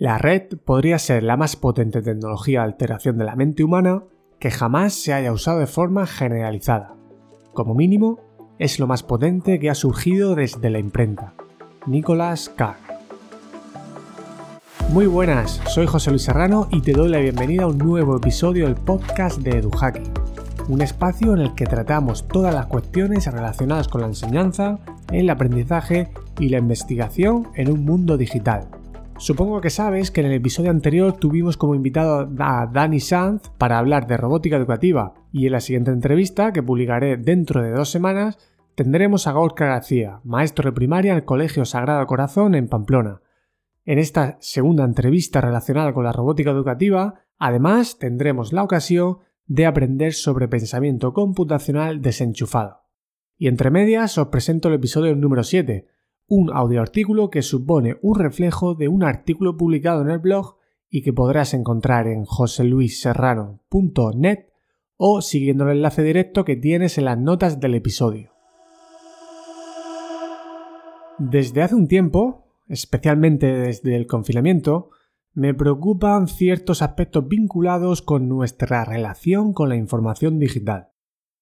La red podría ser la más potente tecnología de alteración de la mente humana que jamás se haya usado de forma generalizada. Como mínimo, es lo más potente que ha surgido desde la imprenta. Nicolás Carr. Muy buenas, soy José Luis Serrano y te doy la bienvenida a un nuevo episodio del podcast de EduHacking, un espacio en el que tratamos todas las cuestiones relacionadas con la enseñanza, el aprendizaje y la investigación en un mundo digital Supongo que sabes que en el episodio anterior tuvimos como invitado a Dani Sanz para hablar de robótica educativa y en la siguiente entrevista, que publicaré dentro de dos semanas, tendremos a Gorka García, maestro de primaria el Colegio Sagrado Corazón en Pamplona. En esta segunda entrevista relacionada con la robótica educativa, además tendremos la ocasión de aprender sobre pensamiento computacional desenchufado. Y entre medias os presento el episodio número 7, un audioartículo que supone un reflejo de un artículo publicado en el blog y que podrás encontrar en joseluisserrano.net o siguiendo el enlace directo que tienes en las notas del episodio. Desde hace un tiempo, especialmente desde el confinamiento, me preocupan ciertos aspectos vinculados con nuestra relación con la información digital.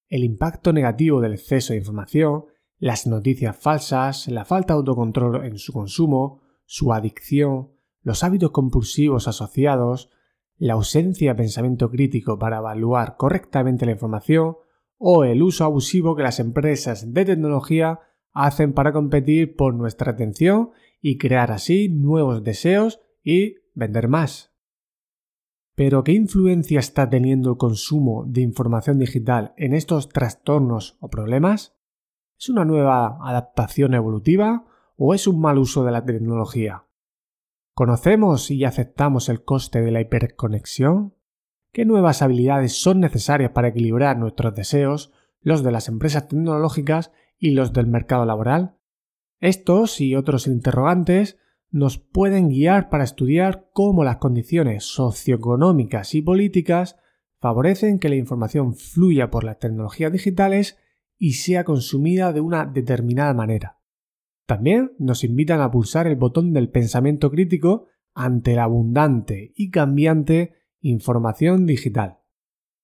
El impacto negativo del exceso de información, las noticias falsas, la falta de autocontrol en su consumo, su adicción, los hábitos compulsivos asociados, la ausencia de pensamiento crítico para evaluar correctamente la información o el uso abusivo que las empresas de tecnología hacen para competir por nuestra atención y crear así nuevos deseos y vender más. Pero ¿qué influencia está teniendo el consumo de información digital en estos trastornos o problemas? ¿Es una nueva adaptación evolutiva o es un mal uso de la tecnología? ¿Conocemos y aceptamos el coste de la hiperconexión? ¿Qué nuevas habilidades son necesarias para equilibrar nuestros deseos, los de las empresas tecnológicas y los del mercado laboral? Estos y otros interrogantes nos pueden guiar para estudiar cómo las condiciones socioeconómicas y políticas favorecen que la información fluya por las tecnologías digitales y sea consumida de una determinada manera. También nos invitan a pulsar el botón del pensamiento crítico ante la abundante y cambiante información digital.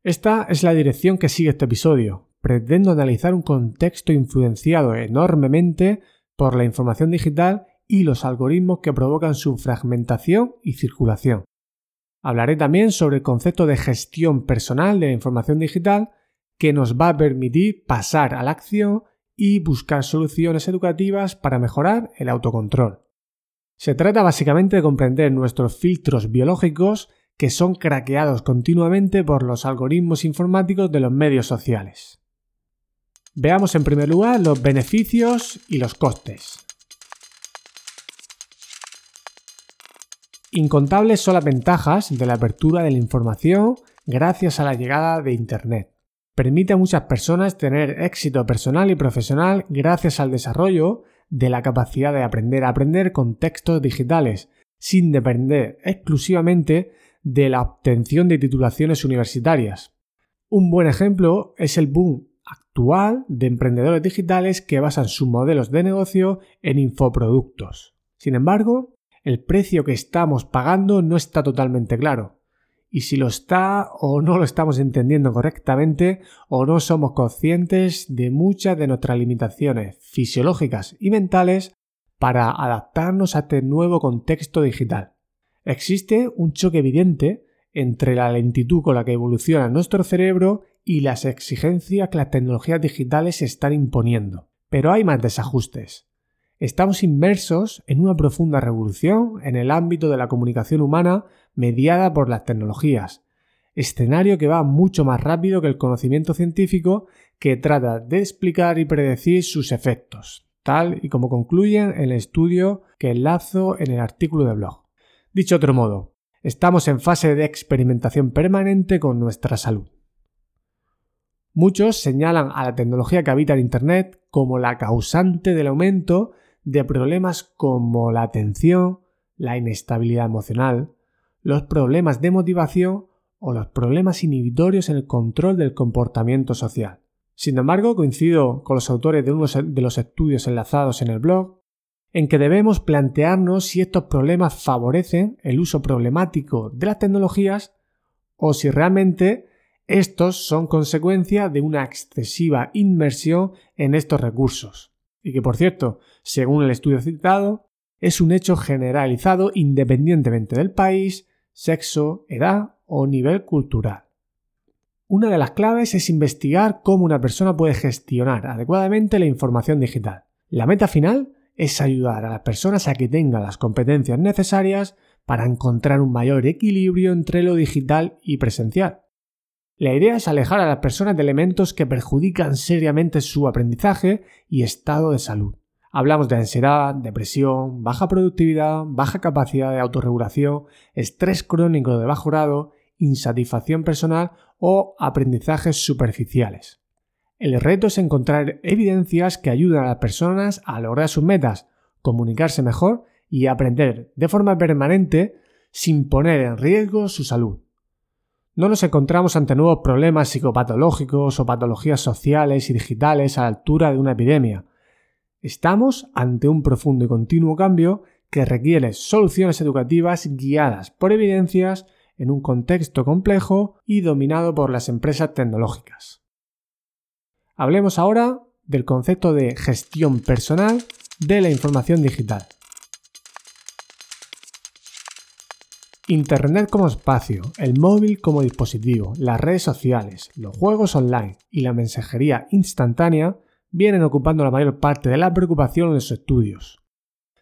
Esta es la dirección que sigue este episodio. Pretendo analizar un contexto influenciado enormemente por la información digital y los algoritmos que provocan su fragmentación y circulación. Hablaré también sobre el concepto de gestión personal de la información digital que nos va a permitir pasar a la acción y buscar soluciones educativas para mejorar el autocontrol. Se trata básicamente de comprender nuestros filtros biológicos que son craqueados continuamente por los algoritmos informáticos de los medios sociales. Veamos en primer lugar los beneficios y los costes. Incontables son las ventajas de la apertura de la información gracias a la llegada de Internet permite a muchas personas tener éxito personal y profesional gracias al desarrollo de la capacidad de aprender a aprender con textos digitales, sin depender exclusivamente de la obtención de titulaciones universitarias. Un buen ejemplo es el boom actual de emprendedores digitales que basan sus modelos de negocio en infoproductos. Sin embargo, el precio que estamos pagando no está totalmente claro y si lo está o no lo estamos entendiendo correctamente o no somos conscientes de muchas de nuestras limitaciones fisiológicas y mentales para adaptarnos a este nuevo contexto digital. Existe un choque evidente entre la lentitud con la que evoluciona nuestro cerebro y las exigencias que las tecnologías digitales están imponiendo. Pero hay más desajustes. Estamos inmersos en una profunda revolución en el ámbito de la comunicación humana mediada por las tecnologías, escenario que va mucho más rápido que el conocimiento científico que trata de explicar y predecir sus efectos, tal y como concluyen en el estudio que enlazo en el artículo de blog. Dicho otro modo, estamos en fase de experimentación permanente con nuestra salud. Muchos señalan a la tecnología que habita en Internet como la causante del aumento de problemas como la atención, la inestabilidad emocional, los problemas de motivación o los problemas inhibitorios en el control del comportamiento social. Sin embargo, coincido con los autores de uno de los estudios enlazados en el blog, en que debemos plantearnos si estos problemas favorecen el uso problemático de las tecnologías o si realmente estos son consecuencia de una excesiva inmersión en estos recursos. Y que, por cierto, según el estudio citado, es un hecho generalizado independientemente del país, sexo, edad o nivel cultural. Una de las claves es investigar cómo una persona puede gestionar adecuadamente la información digital. La meta final es ayudar a las personas a que tengan las competencias necesarias para encontrar un mayor equilibrio entre lo digital y presencial. La idea es alejar a las personas de elementos que perjudican seriamente su aprendizaje y estado de salud. Hablamos de ansiedad, depresión, baja productividad, baja capacidad de autorregulación, estrés crónico de bajo grado, insatisfacción personal o aprendizajes superficiales. El reto es encontrar evidencias que ayuden a las personas a lograr sus metas, comunicarse mejor y aprender de forma permanente sin poner en riesgo su salud. No nos encontramos ante nuevos problemas psicopatológicos o patologías sociales y digitales a la altura de una epidemia. Estamos ante un profundo y continuo cambio que requiere soluciones educativas guiadas por evidencias en un contexto complejo y dominado por las empresas tecnológicas. Hablemos ahora del concepto de gestión personal de la información digital. Internet como espacio, el móvil como dispositivo, las redes sociales, los juegos online y la mensajería instantánea vienen ocupando la mayor parte de la preocupación en los estudios.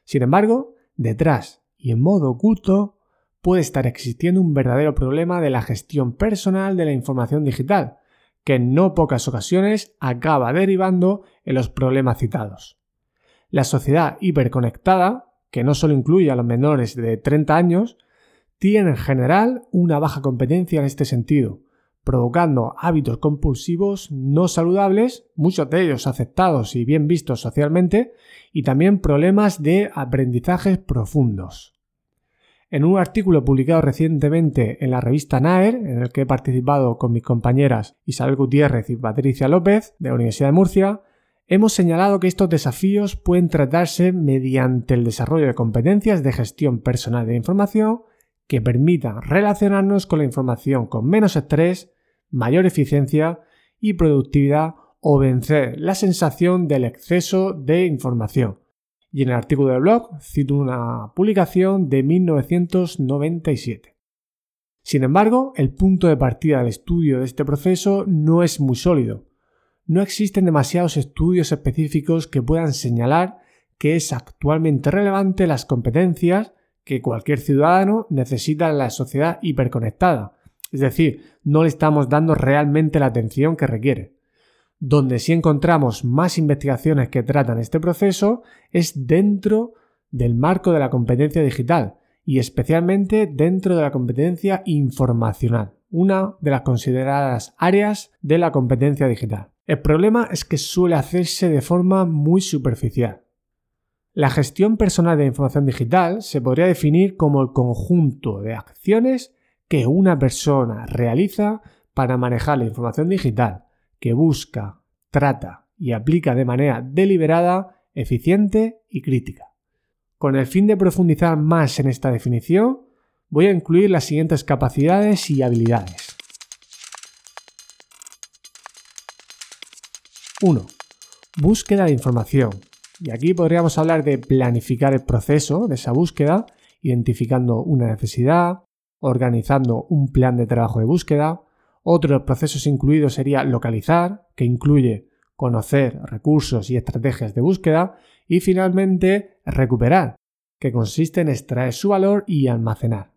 Sin embargo, detrás y en modo oculto puede estar existiendo un verdadero problema de la gestión personal de la información digital, que en no pocas ocasiones acaba derivando en los problemas citados. La sociedad hiperconectada, que no solo incluye a los menores de 30 años, tiene en general una baja competencia en este sentido, provocando hábitos compulsivos no saludables, muchos de ellos aceptados y bien vistos socialmente, y también problemas de aprendizajes profundos. En un artículo publicado recientemente en la revista Naer, en el que he participado con mis compañeras Isabel Gutiérrez y Patricia López de la Universidad de Murcia, hemos señalado que estos desafíos pueden tratarse mediante el desarrollo de competencias de gestión personal de información que permitan relacionarnos con la información con menos estrés, mayor eficiencia y productividad o vencer la sensación del exceso de información y en el artículo del blog cito una publicación de 1997. Sin embargo, el punto de partida del estudio de este proceso no es muy sólido. No existen demasiados estudios específicos que puedan señalar que es actualmente relevante las competencias que cualquier ciudadano necesita la sociedad hiperconectada. Es decir, no le estamos dando realmente la atención que requiere. Donde sí encontramos más investigaciones que tratan este proceso es dentro del marco de la competencia digital y especialmente dentro de la competencia informacional, una de las consideradas áreas de la competencia digital. El problema es que suele hacerse de forma muy superficial. La gestión personal de información digital se podría definir como el conjunto de acciones que una persona realiza para manejar la información digital, que busca, trata y aplica de manera deliberada, eficiente y crítica. Con el fin de profundizar más en esta definición, voy a incluir las siguientes capacidades y habilidades. 1. Búsqueda de información. Y aquí podríamos hablar de planificar el proceso de esa búsqueda, identificando una necesidad, organizando un plan de trabajo de búsqueda, otro procesos incluidos sería localizar, que incluye conocer recursos y estrategias de búsqueda, y finalmente recuperar, que consiste en extraer su valor y almacenar.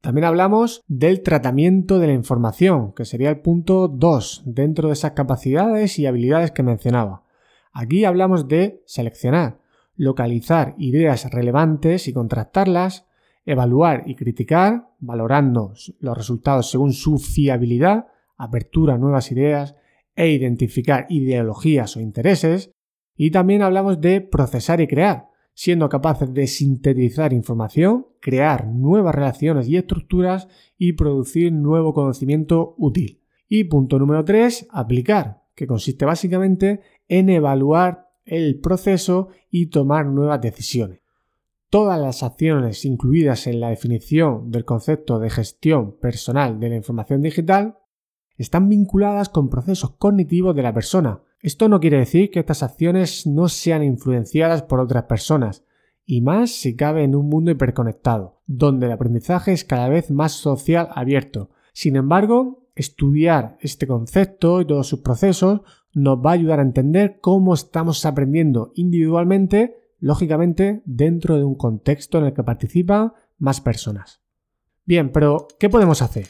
También hablamos del tratamiento de la información, que sería el punto 2 dentro de esas capacidades y habilidades que mencionaba. Aquí hablamos de seleccionar, localizar ideas relevantes y contrastarlas, evaluar y criticar, valorando los resultados según su fiabilidad, apertura a nuevas ideas e identificar ideologías o intereses. Y también hablamos de procesar y crear, siendo capaces de sintetizar información, crear nuevas relaciones y estructuras y producir nuevo conocimiento útil. Y punto número 3, aplicar, que consiste básicamente en evaluar el proceso y tomar nuevas decisiones. Todas las acciones incluidas en la definición del concepto de gestión personal de la información digital están vinculadas con procesos cognitivos de la persona. Esto no quiere decir que estas acciones no sean influenciadas por otras personas, y más si cabe en un mundo hiperconectado, donde el aprendizaje es cada vez más social abierto. Sin embargo, estudiar este concepto y todos sus procesos nos va a ayudar a entender cómo estamos aprendiendo individualmente, lógicamente dentro de un contexto en el que participan más personas. Bien, pero ¿qué podemos hacer?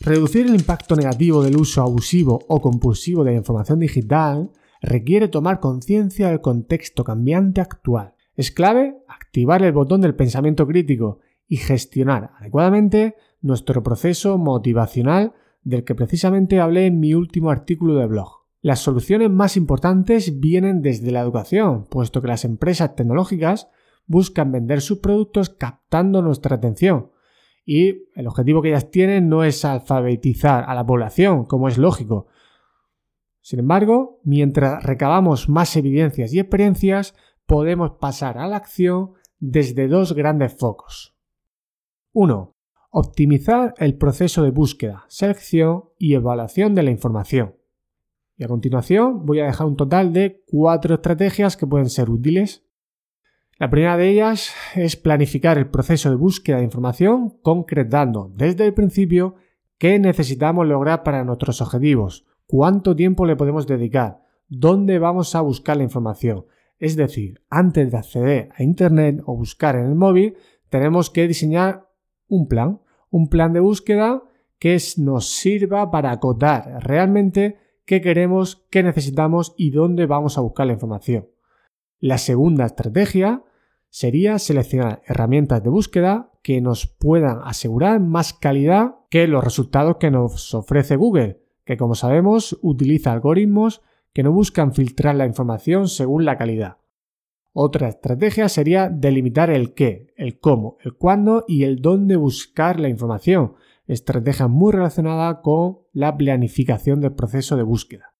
Reducir el impacto negativo del uso abusivo o compulsivo de la información digital requiere tomar conciencia del contexto cambiante actual. Es clave activar el botón del pensamiento crítico y gestionar adecuadamente nuestro proceso motivacional del que precisamente hablé en mi último artículo de blog. Las soluciones más importantes vienen desde la educación, puesto que las empresas tecnológicas buscan vender sus productos captando nuestra atención. Y el objetivo que ellas tienen no es alfabetizar a la población, como es lógico, sin embargo, mientras recabamos más evidencias y experiencias, podemos pasar a la acción desde dos grandes focos. 1. Optimizar el proceso de búsqueda, selección y evaluación de la información. Y a continuación voy a dejar un total de cuatro estrategias que pueden ser útiles. La primera de ellas es planificar el proceso de búsqueda de información concretando desde el principio qué necesitamos lograr para nuestros objetivos, cuánto tiempo le podemos dedicar, dónde vamos a buscar la información. Es decir, antes de acceder a Internet o buscar en el móvil, tenemos que diseñar un plan, un plan de búsqueda que nos sirva para acotar realmente qué queremos, qué necesitamos y dónde vamos a buscar la información. La segunda estrategia sería seleccionar herramientas de búsqueda que nos puedan asegurar más calidad que los resultados que nos ofrece Google que como sabemos utiliza algoritmos que no buscan filtrar la información según la calidad. Otra estrategia sería delimitar el qué, el cómo, el cuándo y el dónde buscar la información, estrategia muy relacionada con la planificación del proceso de búsqueda.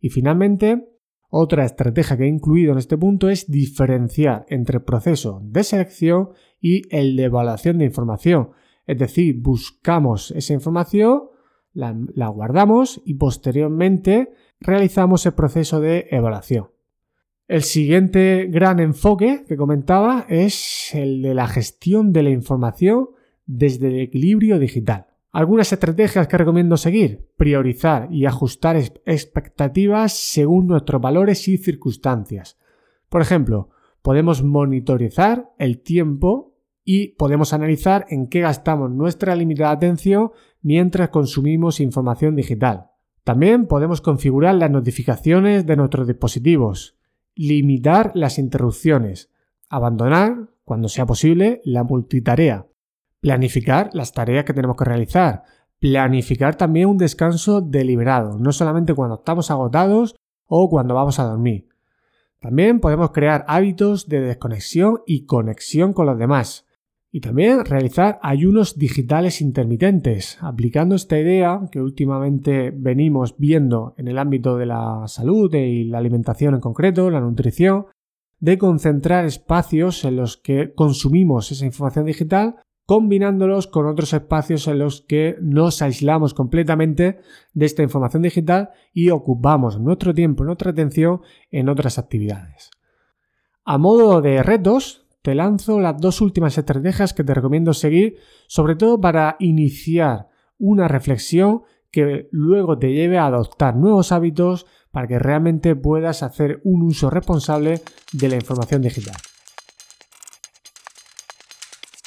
Y finalmente, otra estrategia que he incluido en este punto es diferenciar entre el proceso de selección y el de evaluación de información, es decir, buscamos esa información la, guardamos y posteriormente realizamos el proceso de evaluación. El siguiente gran enfoque que comentaba es el de la gestión de la información desde el equilibrio digital. Algunas estrategias que recomiendo seguir. Priorizar y ajustar expectativas según nuestros valores y circunstancias. Por ejemplo, podemos monitorizar el tiempo y podemos analizar en qué gastamos nuestra limitada atención mientras consumimos información digital. También podemos configurar las notificaciones de nuestros dispositivos, limitar las interrupciones, abandonar, cuando sea posible, la multitarea, planificar las tareas que tenemos que realizar, planificar también un descanso deliberado, no solamente cuando estamos agotados o cuando vamos a dormir. También podemos crear hábitos de desconexión y conexión con los demás, y también realizar ayunos digitales intermitentes, aplicando esta idea que últimamente venimos viendo en el ámbito de la salud y la alimentación en concreto, la nutrición, de concentrar espacios en los que consumimos esa información digital combinándolos con otros espacios en los que nos aislamos completamente de esta información digital y ocupamos nuestro tiempo, nuestra atención en otras actividades. A modo de retos, te lanzo las dos últimas estrategias que te recomiendo seguir, sobre todo para iniciar una reflexión que luego te lleve a adoptar nuevos hábitos para que realmente puedas hacer un uso responsable de la información digital.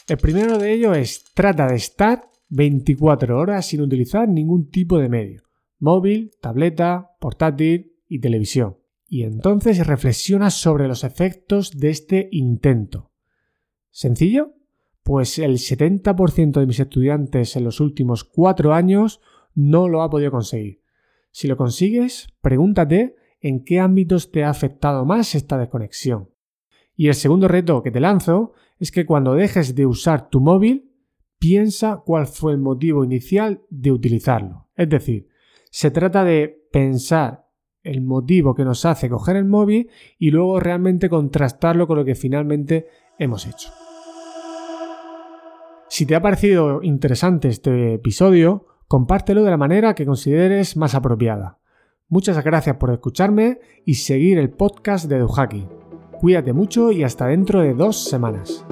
El primero de ellos es trata de estar 24 horas sin utilizar ningún tipo de medio, móvil, tableta, portátil y televisión. Y entonces reflexiona sobre los efectos de este intento. ¿Sencillo? Pues el 70% de mis estudiantes en los últimos cuatro años no lo ha podido conseguir. Si lo consigues, pregúntate en qué ámbitos te ha afectado más esta desconexión. Y el segundo reto que te lanzo es que cuando dejes de usar tu móvil, piensa cuál fue el motivo inicial de utilizarlo. Es decir, se trata de pensar el motivo que nos hace coger el móvil y luego realmente contrastarlo con lo que finalmente hemos hecho. Si te ha parecido interesante este episodio, compártelo de la manera que consideres más apropiada. Muchas gracias por escucharme y seguir el podcast de Duhaki. Cuídate mucho y hasta dentro de dos semanas.